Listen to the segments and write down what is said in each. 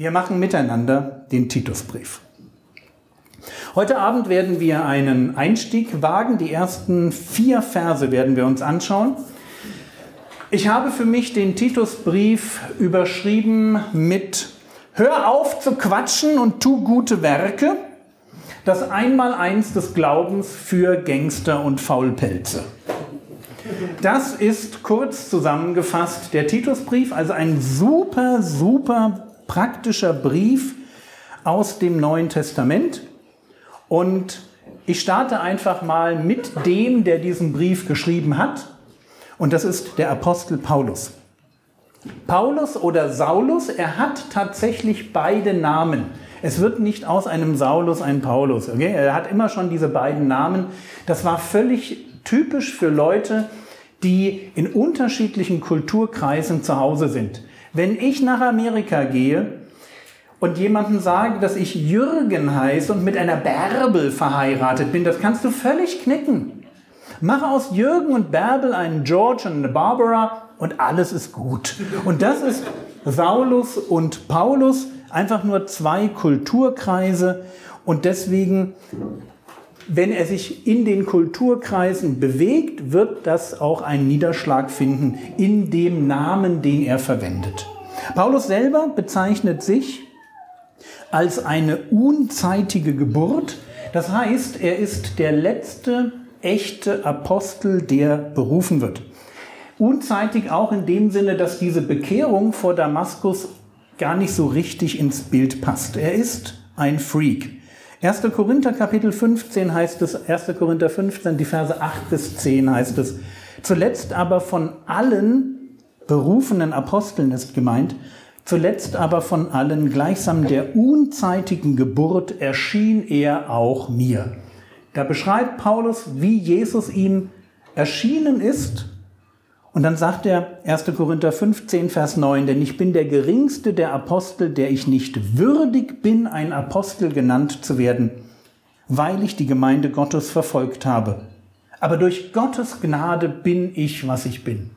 Wir machen miteinander den Titusbrief. Heute Abend werden wir einen Einstieg wagen. Die ersten vier Verse werden wir uns anschauen. Ich habe für mich den Titusbrief überschrieben mit Hör auf zu quatschen und tu gute Werke. Das Einmaleins des Glaubens für Gangster und Faulpelze. Das ist kurz zusammengefasst der Titusbrief, also ein super, super praktischer Brief aus dem Neuen Testament. Und ich starte einfach mal mit dem, der diesen Brief geschrieben hat. Und das ist der Apostel Paulus. Paulus oder Saulus, er hat tatsächlich beide Namen. Es wird nicht aus einem Saulus ein Paulus. Okay? Er hat immer schon diese beiden Namen. Das war völlig typisch für Leute, die in unterschiedlichen Kulturkreisen zu Hause sind. Wenn ich nach Amerika gehe und jemandem sage, dass ich Jürgen heiße und mit einer Bärbel verheiratet bin, das kannst du völlig knicken. Mach aus Jürgen und Bärbel einen George und eine Barbara und alles ist gut. Und das ist Saulus und Paulus, einfach nur zwei Kulturkreise und deswegen wenn er sich in den Kulturkreisen bewegt, wird das auch einen Niederschlag finden in dem Namen, den er verwendet. Paulus selber bezeichnet sich als eine unzeitige Geburt. Das heißt, er ist der letzte echte Apostel, der berufen wird. Unzeitig auch in dem Sinne, dass diese Bekehrung vor Damaskus gar nicht so richtig ins Bild passt. Er ist ein Freak. 1. Korinther Kapitel 15 heißt es, 1. Korinther 15, die Verse 8 bis 10 heißt es, zuletzt aber von allen berufenen Aposteln ist gemeint, zuletzt aber von allen gleichsam der unzeitigen Geburt erschien er auch mir. Da beschreibt Paulus, wie Jesus ihm erschienen ist und dann sagt er 1. Korinther 15, Vers 9, denn ich bin der geringste der Apostel, der ich nicht würdig bin, ein Apostel genannt zu werden, weil ich die Gemeinde Gottes verfolgt habe. Aber durch Gottes Gnade bin ich, was ich bin.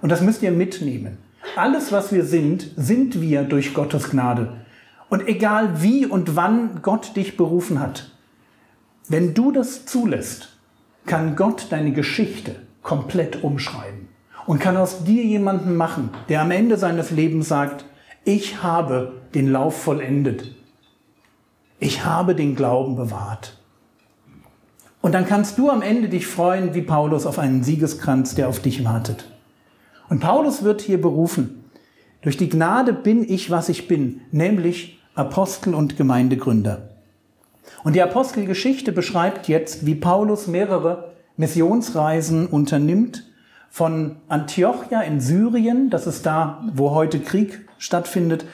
Und das müsst ihr mitnehmen. Alles, was wir sind, sind wir durch Gottes Gnade. Und egal wie und wann Gott dich berufen hat, wenn du das zulässt, kann Gott deine Geschichte komplett umschreiben und kann aus dir jemanden machen, der am Ende seines Lebens sagt, ich habe den Lauf vollendet. Ich habe den Glauben bewahrt. Und dann kannst du am Ende dich freuen, wie Paulus, auf einen Siegeskranz, der auf dich wartet. Und Paulus wird hier berufen. Durch die Gnade bin ich, was ich bin, nämlich Apostel und Gemeindegründer. Und die Apostelgeschichte beschreibt jetzt, wie Paulus mehrere Missionsreisen unternimmt von Antiochia in Syrien, das ist da, wo heute Krieg stattfindet,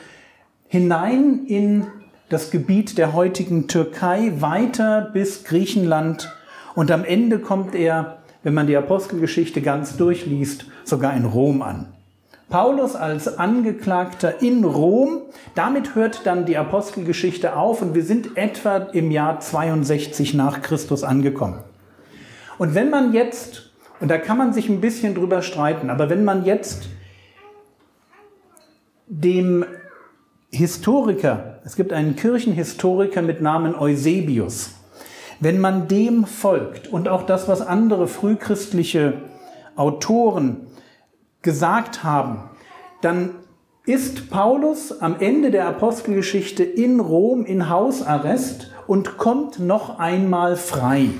hinein in das Gebiet der heutigen Türkei, weiter bis Griechenland und am Ende kommt er, wenn man die Apostelgeschichte ganz durchliest, sogar in Rom an. Paulus als Angeklagter in Rom, damit hört dann die Apostelgeschichte auf und wir sind etwa im Jahr 62 nach Christus angekommen. Und wenn man jetzt und da kann man sich ein bisschen drüber streiten. Aber wenn man jetzt dem Historiker, es gibt einen Kirchenhistoriker mit Namen Eusebius, wenn man dem folgt und auch das, was andere frühchristliche Autoren gesagt haben, dann ist Paulus am Ende der Apostelgeschichte in Rom in Hausarrest und kommt noch einmal frei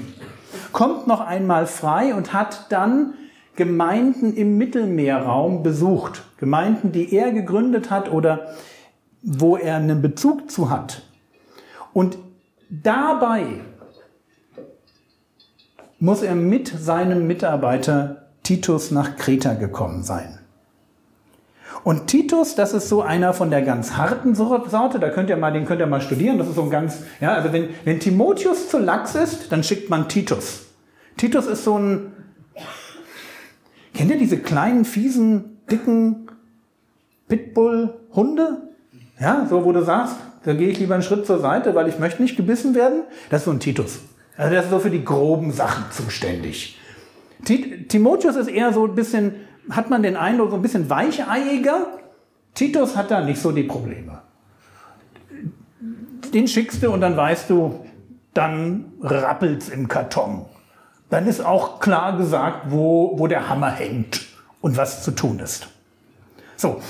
kommt noch einmal frei und hat dann Gemeinden im Mittelmeerraum besucht. Gemeinden, die er gegründet hat oder wo er einen Bezug zu hat. Und dabei muss er mit seinem Mitarbeiter Titus nach Kreta gekommen sein. Und Titus, das ist so einer von der ganz harten Sorte, da könnt ihr mal, den könnt ihr mal studieren, das ist so ein ganz, ja, also wenn, wenn Timotheus zu lax ist, dann schickt man Titus. Titus ist so ein, kennt ihr diese kleinen, fiesen, dicken Pitbull-Hunde? Ja, so wo du sagst, da gehe ich lieber einen Schritt zur Seite, weil ich möchte nicht gebissen werden. Das ist so ein Titus. Also der ist so für die groben Sachen zuständig. Timotheus ist eher so ein bisschen hat man den Eindruck, so ein bisschen weicheiiger. Titus hat da nicht so die Probleme. Den schickst du und dann weißt du, dann rappelt's im Karton. Dann ist auch klar gesagt, wo, wo der Hammer hängt und was zu tun ist. So,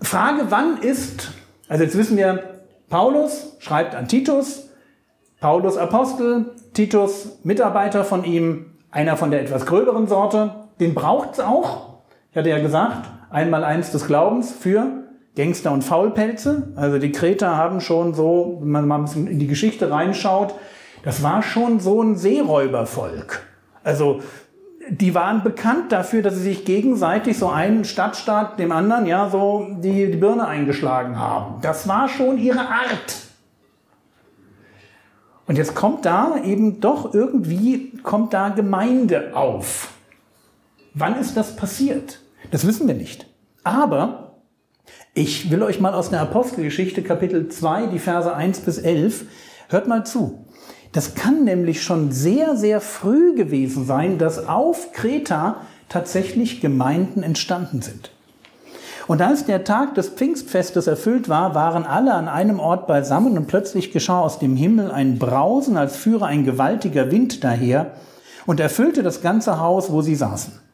Frage, wann ist, also jetzt wissen wir, Paulus schreibt an Titus, Paulus Apostel, Titus Mitarbeiter von ihm, einer von der etwas gröberen Sorte, den braucht's auch, ich hatte ja gesagt, einmal eins des Glaubens für Gangster und Faulpelze. Also die Kreter haben schon so, wenn man mal ein bisschen in die Geschichte reinschaut, das war schon so ein Seeräubervolk. Also die waren bekannt dafür, dass sie sich gegenseitig so einen Stadtstaat dem anderen ja so die, die Birne eingeschlagen haben. Das war schon ihre Art. Und jetzt kommt da eben doch irgendwie, kommt da Gemeinde auf. Wann ist das passiert? Das wissen wir nicht. Aber ich will euch mal aus der Apostelgeschichte Kapitel 2, die Verse 1 bis 11, hört mal zu. Das kann nämlich schon sehr, sehr früh gewesen sein, dass auf Kreta tatsächlich Gemeinden entstanden sind. Und als der Tag des Pfingstfestes erfüllt war, waren alle an einem Ort beisammen und plötzlich geschah aus dem Himmel ein Brausen, als führe ein gewaltiger Wind daher und erfüllte das ganze Haus, wo sie saßen.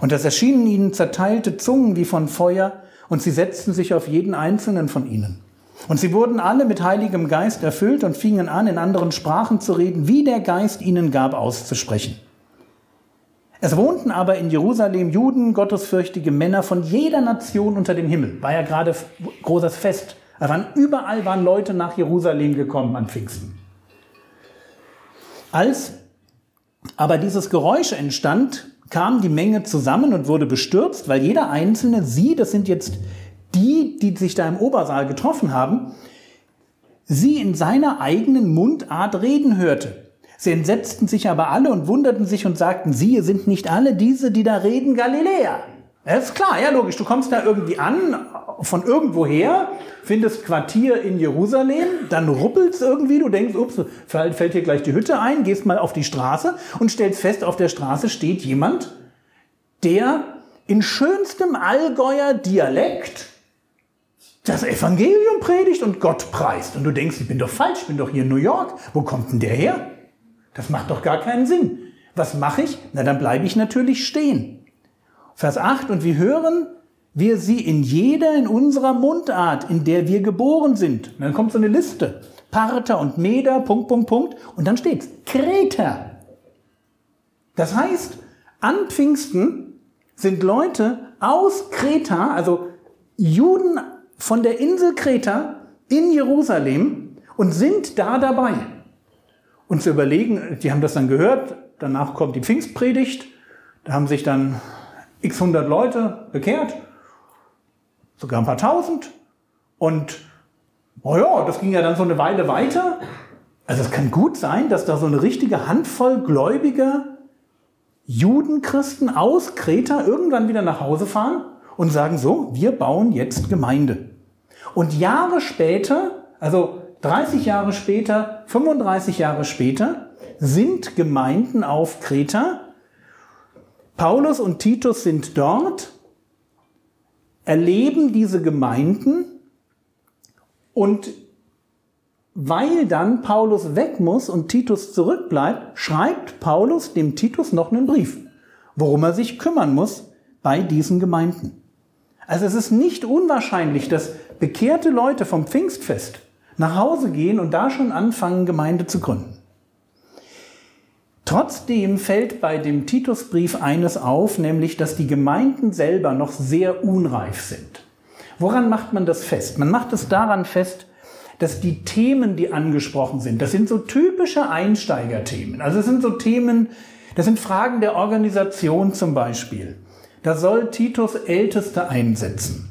Und es erschienen ihnen zerteilte Zungen wie von Feuer, und sie setzten sich auf jeden einzelnen von ihnen. Und sie wurden alle mit heiligem Geist erfüllt und fingen an, in anderen Sprachen zu reden, wie der Geist ihnen gab, auszusprechen. Es wohnten aber in Jerusalem Juden, gottesfürchtige Männer von jeder Nation unter dem Himmel. War ja gerade großes Fest. Waren, überall waren Leute nach Jerusalem gekommen an Pfingsten. Als aber dieses Geräusch entstand, kam die Menge zusammen und wurde bestürzt, weil jeder Einzelne, sie, das sind jetzt die, die sich da im Obersaal getroffen haben, sie in seiner eigenen Mundart reden hörte. Sie entsetzten sich aber alle und wunderten sich und sagten, siehe, sind nicht alle diese, die da reden, Galiläer? Das ist klar, ja logisch, du kommst da irgendwie an, von irgendwoher, findest Quartier in Jerusalem, dann ruppelt's irgendwie, du denkst, ups, fällt hier gleich die Hütte ein, gehst mal auf die Straße und stellst fest, auf der Straße steht jemand, der in schönstem Allgäuer Dialekt das Evangelium predigt und Gott preist. Und du denkst, ich bin doch falsch, ich bin doch hier in New York. Wo kommt denn der her? Das macht doch gar keinen Sinn. Was mache ich? Na, dann bleibe ich natürlich stehen. Vers 8, und wir hören wir sie in jeder in unserer Mundart, in der wir geboren sind. Und dann kommt so eine Liste. Parther und Meder, Punkt, Punkt, Punkt. Und dann steht's. Kreter. Das heißt, an Pfingsten sind Leute aus Kreta, also Juden von der Insel Kreta in Jerusalem und sind da dabei. Und zu überlegen, die haben das dann gehört, danach kommt die Pfingstpredigt, da haben sich dann x hundert Leute bekehrt sogar ein paar tausend. Und oh ja, das ging ja dann so eine Weile weiter. Also es kann gut sein, dass da so eine richtige Handvoll gläubiger Judenchristen aus Kreta irgendwann wieder nach Hause fahren und sagen so, wir bauen jetzt Gemeinde. Und Jahre später, also 30 Jahre später, 35 Jahre später, sind Gemeinden auf Kreta. Paulus und Titus sind dort erleben diese Gemeinden und weil dann Paulus weg muss und Titus zurückbleibt, schreibt Paulus dem Titus noch einen Brief, worum er sich kümmern muss bei diesen Gemeinden. Also es ist nicht unwahrscheinlich, dass bekehrte Leute vom Pfingstfest nach Hause gehen und da schon anfangen, Gemeinde zu gründen. Trotzdem fällt bei dem Titusbrief eines auf, nämlich dass die Gemeinden selber noch sehr unreif sind. Woran macht man das fest? Man macht es daran fest, dass die Themen, die angesprochen sind, das sind so typische Einsteigerthemen. Also es sind so Themen, das sind Fragen der Organisation zum Beispiel. Da soll Titus Älteste einsetzen.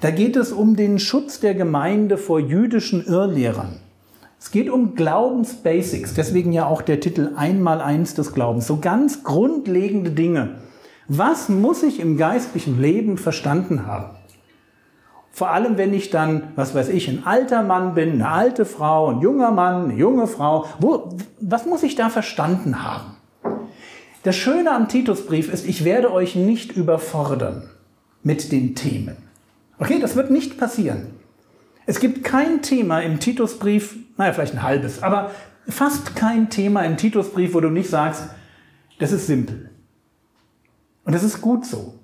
Da geht es um den Schutz der Gemeinde vor jüdischen Irrlehrern. Es geht um Glaubensbasics, deswegen ja auch der Titel Einmaleins des Glaubens. So ganz grundlegende Dinge. Was muss ich im geistlichen Leben verstanden haben? Vor allem, wenn ich dann, was weiß ich, ein alter Mann bin, eine alte Frau, ein junger Mann, eine junge Frau. Wo, was muss ich da verstanden haben? Das Schöne am Titusbrief ist, ich werde euch nicht überfordern mit den Themen. Okay, das wird nicht passieren. Es gibt kein Thema im Titusbrief, naja, vielleicht ein halbes, aber fast kein Thema im Titusbrief, wo du nicht sagst, das ist simpel. Und das ist gut so.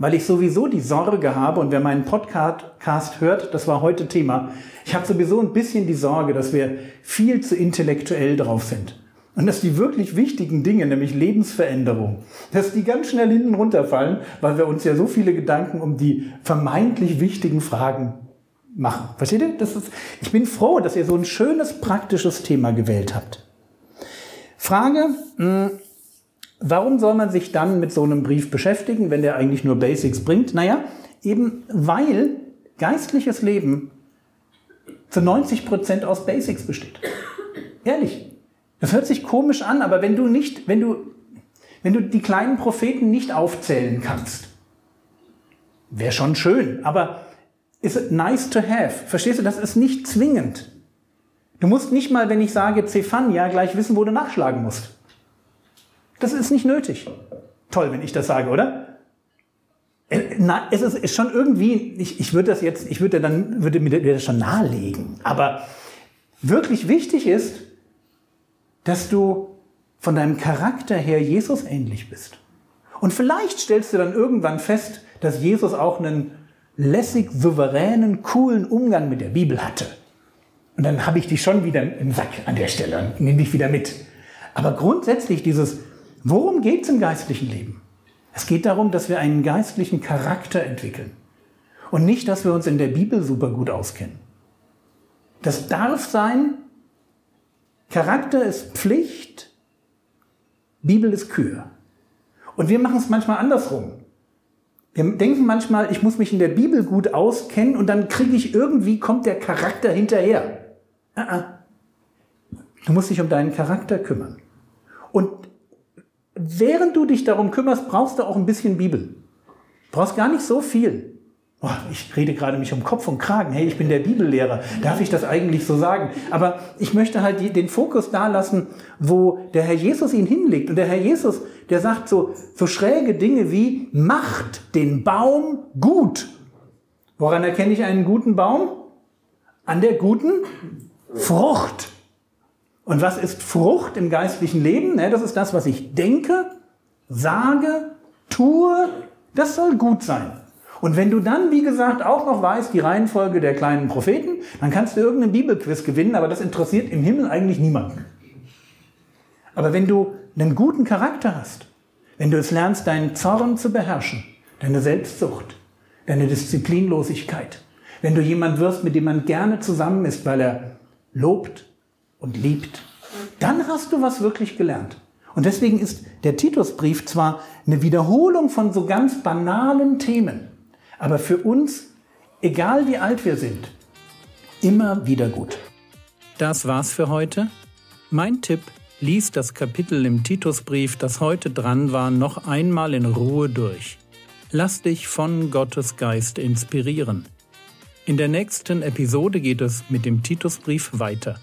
Weil ich sowieso die Sorge habe, und wer meinen Podcast hört, das war heute Thema, ich habe sowieso ein bisschen die Sorge, dass wir viel zu intellektuell drauf sind. Und dass die wirklich wichtigen Dinge, nämlich Lebensveränderung, dass die ganz schnell hinten runterfallen, weil wir uns ja so viele Gedanken um die vermeintlich wichtigen Fragen machen. Versteht ihr? Das ist, ich bin froh, dass ihr so ein schönes, praktisches Thema gewählt habt. Frage, hm, warum soll man sich dann mit so einem Brief beschäftigen, wenn der eigentlich nur Basics bringt? Naja, eben weil geistliches Leben zu 90 Prozent aus Basics besteht. Ehrlich. Das hört sich komisch an, aber wenn du nicht, wenn du, wenn du die kleinen Propheten nicht aufzählen kannst, wäre schon schön, aber ist nice to have? Verstehst du, das ist nicht zwingend. Du musst nicht mal, wenn ich sage Zephania, gleich wissen, wo du nachschlagen musst. Das ist nicht nötig. Toll, wenn ich das sage, oder? Äh, na, es ist, ist schon irgendwie, ich, ich würde das jetzt, ich würde dann, würde mir das schon nahelegen. Aber wirklich wichtig ist, dass du von deinem Charakter her Jesus ähnlich bist. Und vielleicht stellst du dann irgendwann fest, dass Jesus auch einen lässig, souveränen, coolen Umgang mit der Bibel hatte. Und dann habe ich dich schon wieder im Sack an der Stelle und nehme dich wieder mit. Aber grundsätzlich dieses, worum geht es im geistlichen Leben? Es geht darum, dass wir einen geistlichen Charakter entwickeln. Und nicht, dass wir uns in der Bibel super gut auskennen. Das darf sein, Charakter ist Pflicht, Bibel ist Kür. Und wir machen es manchmal andersrum. Wir denken manchmal, ich muss mich in der Bibel gut auskennen und dann kriege ich irgendwie, kommt der Charakter hinterher. Uh -uh. Du musst dich um deinen Charakter kümmern. Und während du dich darum kümmerst, brauchst du auch ein bisschen Bibel. Du brauchst gar nicht so viel. Oh, ich rede gerade mich um Kopf und Kragen. Hey, ich bin der Bibellehrer. Darf ich das eigentlich so sagen? Aber ich möchte halt den Fokus da lassen, wo der Herr Jesus ihn hinlegt. Und der Herr Jesus, der sagt so, so schräge Dinge wie, macht den Baum gut. Woran erkenne ich einen guten Baum? An der guten Frucht. Und was ist Frucht im geistlichen Leben? Das ist das, was ich denke, sage, tue. Das soll gut sein. Und wenn du dann, wie gesagt, auch noch weißt, die Reihenfolge der kleinen Propheten, dann kannst du irgendeinen Bibelquiz gewinnen, aber das interessiert im Himmel eigentlich niemanden. Aber wenn du einen guten Charakter hast, wenn du es lernst, deinen Zorn zu beherrschen, deine Selbstsucht, deine Disziplinlosigkeit, wenn du jemand wirst, mit dem man gerne zusammen ist, weil er lobt und liebt, dann hast du was wirklich gelernt. Und deswegen ist der Titusbrief zwar eine Wiederholung von so ganz banalen Themen, aber für uns, egal wie alt wir sind, immer wieder gut. Das war's für heute. Mein Tipp, lies das Kapitel im Titusbrief, das heute dran war, noch einmal in Ruhe durch. Lass dich von Gottes Geist inspirieren. In der nächsten Episode geht es mit dem Titusbrief weiter.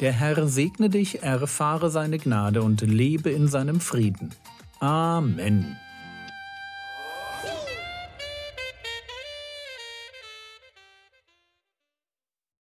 Der Herr segne dich, erfahre seine Gnade und lebe in seinem Frieden. Amen.